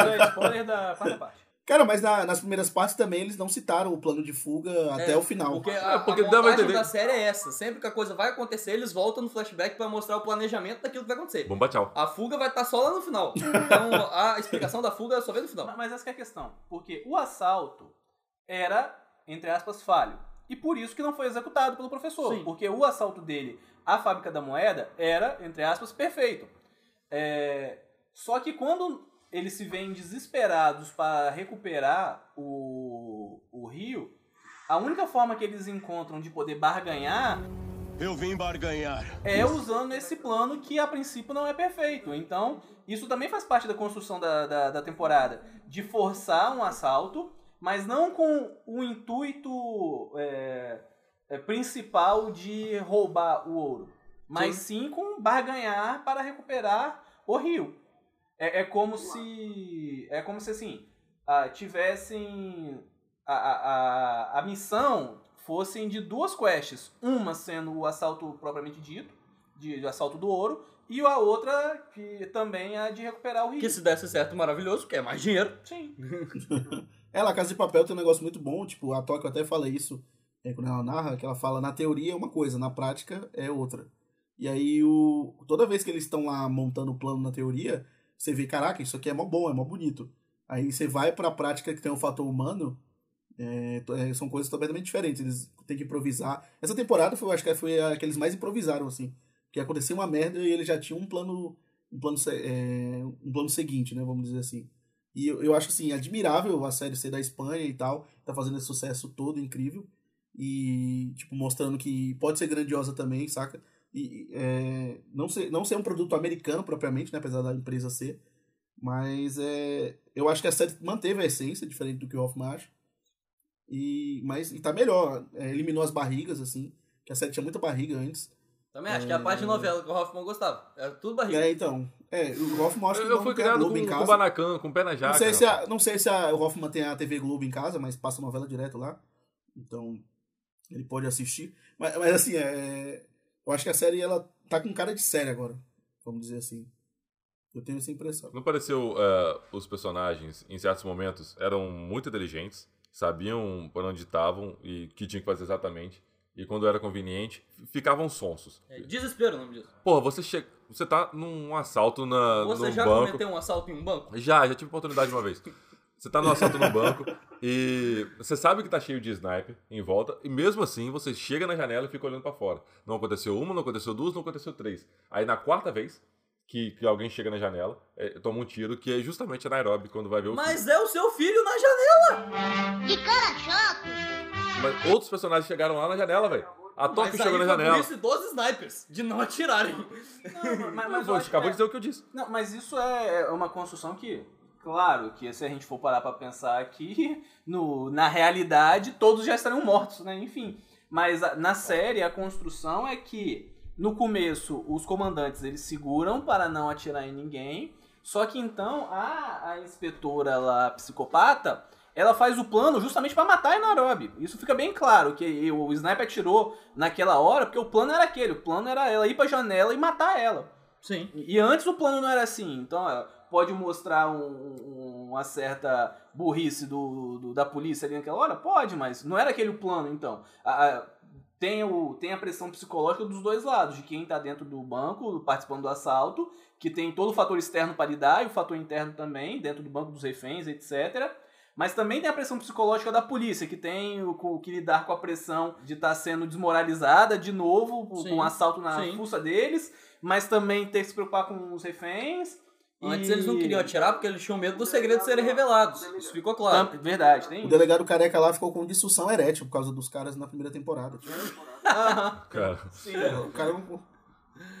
é spoiler da quarta parte. Cara, mas na- nas primeiras partes também eles não citaram o plano de fuga até o final. Porque É, a, porque a dá pra montagem da série é essa. Sempre que a coisa vai acontecer, eles voltam no flashback pra mostrar o planejamento daquilo que vai acontecer. bomba tchau. A fuga vai estar só lá no final. Então a explicação da fuga só vem no final. Ma- Mas essa que é a questão. Porque o assalto era, entre aspas, falho. E por isso que não foi executado pelo professor. Sim. Porque o assalto dele à fábrica da moeda era, entre aspas, perfeito. É, Só que quando eles se veem desesperados para recuperar o, o rio, a única forma que eles encontram de poder barganhar Eu vim barganhar. é usando esse plano que a princípio não é perfeito. Então, isso também faz parte da construção da, da, da temporada. De forçar um assalto, mas não com o intuito é, é, principal de roubar o ouro. Mas sim com barganhar para recuperar o rio. É, é como se. É como se assim. ah, tivessem. A, a, a, a missão fossem de duas quests. Uma sendo o assalto propriamente dito, de, de assalto do ouro, e a outra que também é a de recuperar o rio. Que se desse certo, maravilhoso, que é mais dinheiro. Sim. É, La Casa de Papel tem um negócio muito bom, tipo, a Tóquio até fala isso é, quando ela narra, que ela fala, na teoria é uma coisa, na prática é outra. E aí, o, toda vez que eles estão lá montando o plano na teoria, você vê, caraca, isso aqui é mó bom, é mó bonito. Aí você vai pra prática que tem o fator humano, é, é, são coisas completamente diferentes, eles têm que improvisar. Essa temporada foi, acho que foi a que eles mais improvisaram, assim. Que acontecia uma merda e eles já tinham um plano, um plano, é, um plano seguinte, né, vamos dizer assim. E eu, eu acho assim, admirável a série ser da Espanha e tal, tá fazendo esse sucesso todo incrível. E, tipo, mostrando que pode ser grandiosa também, saca? E é, não, ser, não ser um produto americano propriamente, né? Apesar da empresa ser. Mas é, eu acho que a série manteve a essência, diferente do que o Hoffman acha. E, mas e tá melhor. É, eliminou as barrigas, assim. Que a série tinha muita barriga antes. Também acho que é a parte de novela que o Hoffman gostava. Era tudo barriga. É, então. É, o Hoffman acho que Eu não fui criado Globo com, em com casa. Banacan, com pé na jaca. Não sei, se a, não sei se a, o Hoffman tem a TV Globo em casa, mas passa novela direto lá. Então, ele pode assistir. Mas, mas assim, é, eu acho que a série ela tá com cara de série agora. Vamos dizer assim. Eu tenho essa impressão. Não pareceu eh, os personagens, em certos momentos, eram muito inteligentes, sabiam por onde estavam e o que tinham que fazer exatamente. E quando era conveniente, ficavam sonsos. É, desespero o nome disso. Porra, você, che... você tá num assalto na, Você num já banco. cometeu um assalto em um banco? Já, já tive oportunidade uma vez. Você tá num assalto no banco e você sabe que tá cheio de sniper em volta e mesmo assim você chega na janela e fica olhando pra fora. Não aconteceu uma, não aconteceu duas, não aconteceu três. Aí na quarta vez que, que alguém chega na janela, é, toma um tiro que é justamente a Nairobi quando vai ver o Mas é o seu filho na janela! Que cara chato! Mas outros personagens chegaram lá na janela, velho. A Mas aí chegou na janela. isso dos snipers, de não atirarem. Não, mas, Mas, mas acabou é- de dizer o que eu disse. Não, mas isso é uma construção que, claro, que se a gente for parar pra pensar aqui, no, na realidade, todos já estariam mortos, né? Enfim. Mas a- na série a construção é que no começo os comandantes eles seguram para não atirar em ninguém. Só que então a, a inspetora lá psicopata ela faz o plano justamente para matar a Nairobi. Isso fica bem claro que o sniper atirou naquela hora porque o plano era aquele. O plano era ela ir pra janela e matar ela. Sim. E antes o plano não era assim. Então é, pode mostrar um- um- uma certa burrice do, do- da polícia ali naquela hora? Pode, mas não era aquele o plano então. A- a- tem, o, tem a pressão psicológica dos dois lados, de quem tá dentro do banco participando do assalto, que tem todo o fator externo para lidar e o fator interno também, dentro do banco dos reféns, etc. Mas também tem a pressão psicológica da polícia, que tem o, o que lidar com a pressão de estar sendo desmoralizada de novo, com um assalto na sim. fuça deles, mas também ter que se preocupar com os reféns. Antes e- eles não queriam atirar porque eles tinham medo dos segredos serem revelados. Isso ficou claro. Tam- Verdade, tem O delegado careca lá ficou com disfunção erétil por causa dos caras na primeira temporada. Aham, Cara, sim. O cara não.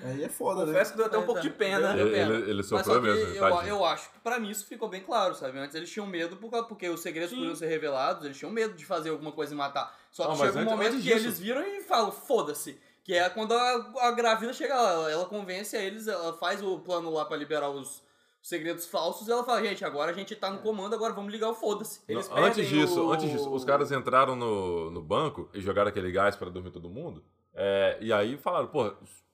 Aí é foda, né? Confesso que deu até um pouco de pena. Deu ele, pena. ele, ele Mas sofreu mesmo, eu, eu acho que pra mim isso ficou bem claro, sabe? Antes eles tinham medo por causa- porque os segredos Sim. podiam ser revelados, eles tinham medo de fazer alguma coisa e matar. Só que Não, chega um antes- momento antes que disso- eles viram e falam, foda-se. Que é quando a, a gravida chega lá, ela, ela convence a eles, ela faz o plano lá pra liberar os segredos falsos e ela fala, gente, agora a gente tá no comando, agora vamos ligar o foda-se. Eles Não, antes disso, o- antes disso, os caras entraram no, no banco e jogaram aquele gás pra dormir todo mundo. é, e aí falaram, pô,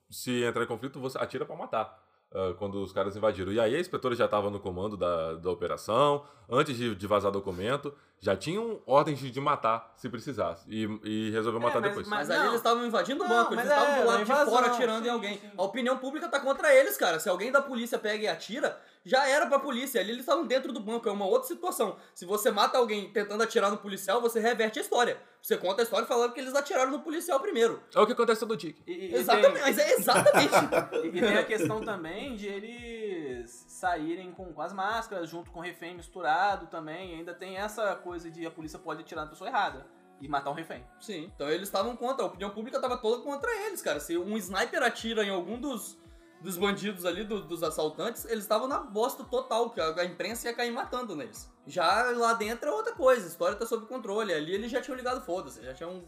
se entrar em conflito, você atira pra matar. ah, quando os caras invadiram. E aí a inspetora já estava no comando da, da operação, antes de, de vazar documento, já tinham ordens de, matar se precisasse. E, e resolveu É, matar mas- depois. Mas, Mas ali não. eles estavam invadindo o Não, banco, eles mas estavam é, do lado uma de invasão, fora atirando sim, em alguém. sim. A opinião pública tá contra eles, cara. Se alguém da polícia pega e atira, já era pra polícia. Ali eles estavam dentro do banco, é uma outra situação. Se você mata alguém tentando atirar no policial, você reverte a história. Você conta a história falando que eles atiraram no policial primeiro. É o que acontece todo tique. E, e- e Exatamente, mas é exatamente. tem, e tem a questão também de eles saírem com, com as máscaras, junto com o refém misturado também. E ainda tem essa coisa de a polícia pode atirar na pessoa errada e matar um refém. Sim, então eles estavam contra, a opinião pública tava toda contra eles, cara. Se um sniper atira em algum dos, dos bandidos ali, do- dos assaltantes, eles estavam na bosta total, que a, a imprensa ia cair matando neles. Já lá dentro é outra coisa, a história tá sob controle. Ali eles já tinham ligado foda-se, já tinham.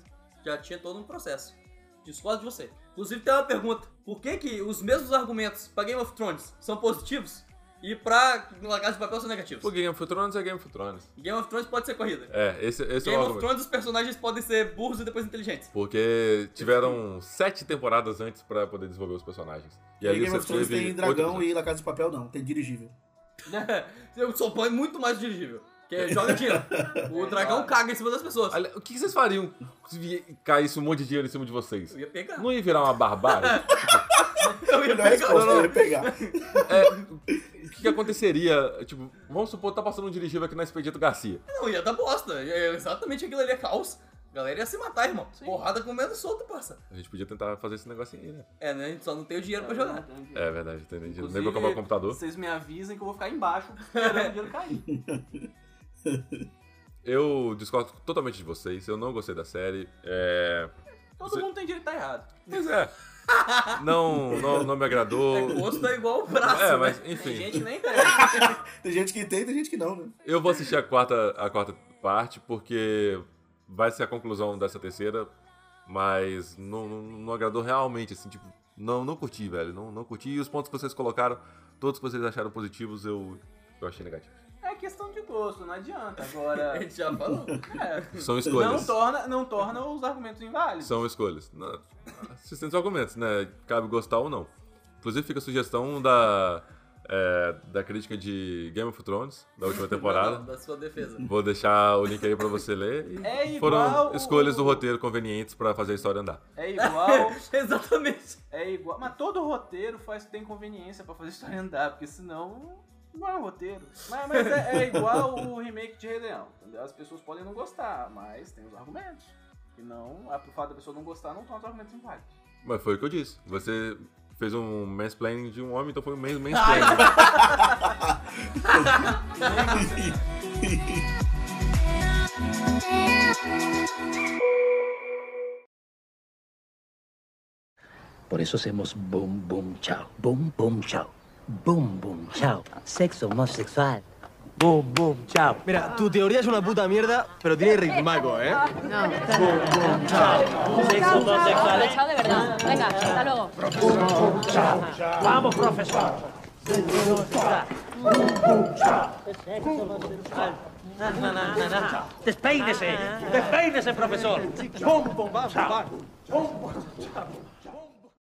Já tinha todo um processo. Discordo de você. Inclusive tem uma pergunta: por que, que os mesmos argumentos pra Game of Thrones são positivos e pra La Casa de Papel são negativos? Porque Game of Thrones é Game of Thrones. Game of Thrones pode ser corrida. É, esse, esse é o Game of argumento. Thrones os personagens podem ser burros e depois inteligentes. Porque tiveram sete temporadas antes pra poder desenvolver os personagens. E E ali Game você of Thrones tem dragão e La Casa de Papel não, tem dirigível. Eu suponho muito mais dirigível. Que joga dinheiro. O dragão caga em cima das pessoas. Ali- O que vocês fariam se caísse um monte de dinheiro em cima de vocês? Eu ia pegar. Não ia virar uma barbárie? Eu ia Melhor pegar. resposta, eu ia pegar. É, que, que aconteceria? Tipo, vamos supor que tá passando um dirigível aqui na Expedito Garcia. Não, ia dar bosta. É exatamente aquilo ali é caos. A galera ia se matar, irmão. Porrada comendo solto, parça. A gente podia tentar fazer esse negocinho aí, né? É, né? A gente só não tem o dinheiro pra jogar. É verdade, entendi. Nem vou comprar o computador. Vocês me avisem que eu vou ficar embaixo esperando o dinheiro cair. Eu discordo totalmente de vocês, eu não gostei da série. É. Todo Você- mundo tem direito a estar errado. Pois é. Não, não, não me agradou. É, gosto é igual o braço, É, né? mas Tem enfim. gente que nem tem. Tem gente que tem, tem gente que não, né? Eu vou assistir a quarta, a quarta parte, porque vai ser a conclusão dessa terceira, mas não, não, não agradou realmente, assim, tipo, não, não curti, velho. Não, não curti. E os pontos que vocês colocaram, todos que vocês acharam positivos, eu, eu achei negativo. É questão de gosto, não adianta. A Agora, gente já falou. é, São não escolhas. torna, não torna os argumentos inválidos. São escolhas. Não, Assistendo os argumentos, né? Cabe gostar ou não. Inclusive fica a sugestão da, é, da crítica de Game of Thrones, da última temporada. Da sua defesa. Vou deixar o link aí pra você ler. E É igual foram o- escolhas do roteiro convenientes pra fazer a história andar. É igual, Exatamente. é igual. Mas todo roteiro faz tem conveniência pra fazer a história andar, porque senão não é um roteiro. Mas, mas é, é igual o remake de Rei Leão, entendeu? As pessoas podem não gostar, mas tem os argumentos. E não, a- o fato da pessoa não gostar não torna os argumentos inválidos. Mas foi o que eu disse. Você fez um mansplaining de um homem, então foi um man- mansplaining. Por eso hacemos boom, boom, chao. Boom, boom, chao. Boom, boom, chao. Sexo homosexual. Boom, boom, chao. Mira, tu teoría es una puta mierda, pero tiene ritmaco, ¿eh? No, Boom, boom, chao. Sexo, no sexuales. Chao, de verdad. Venga, hasta luego. Profesor, chao. Vamos, profesor. Despeínese, despeínese, profesor. Bum, bum, bum, bum, bum,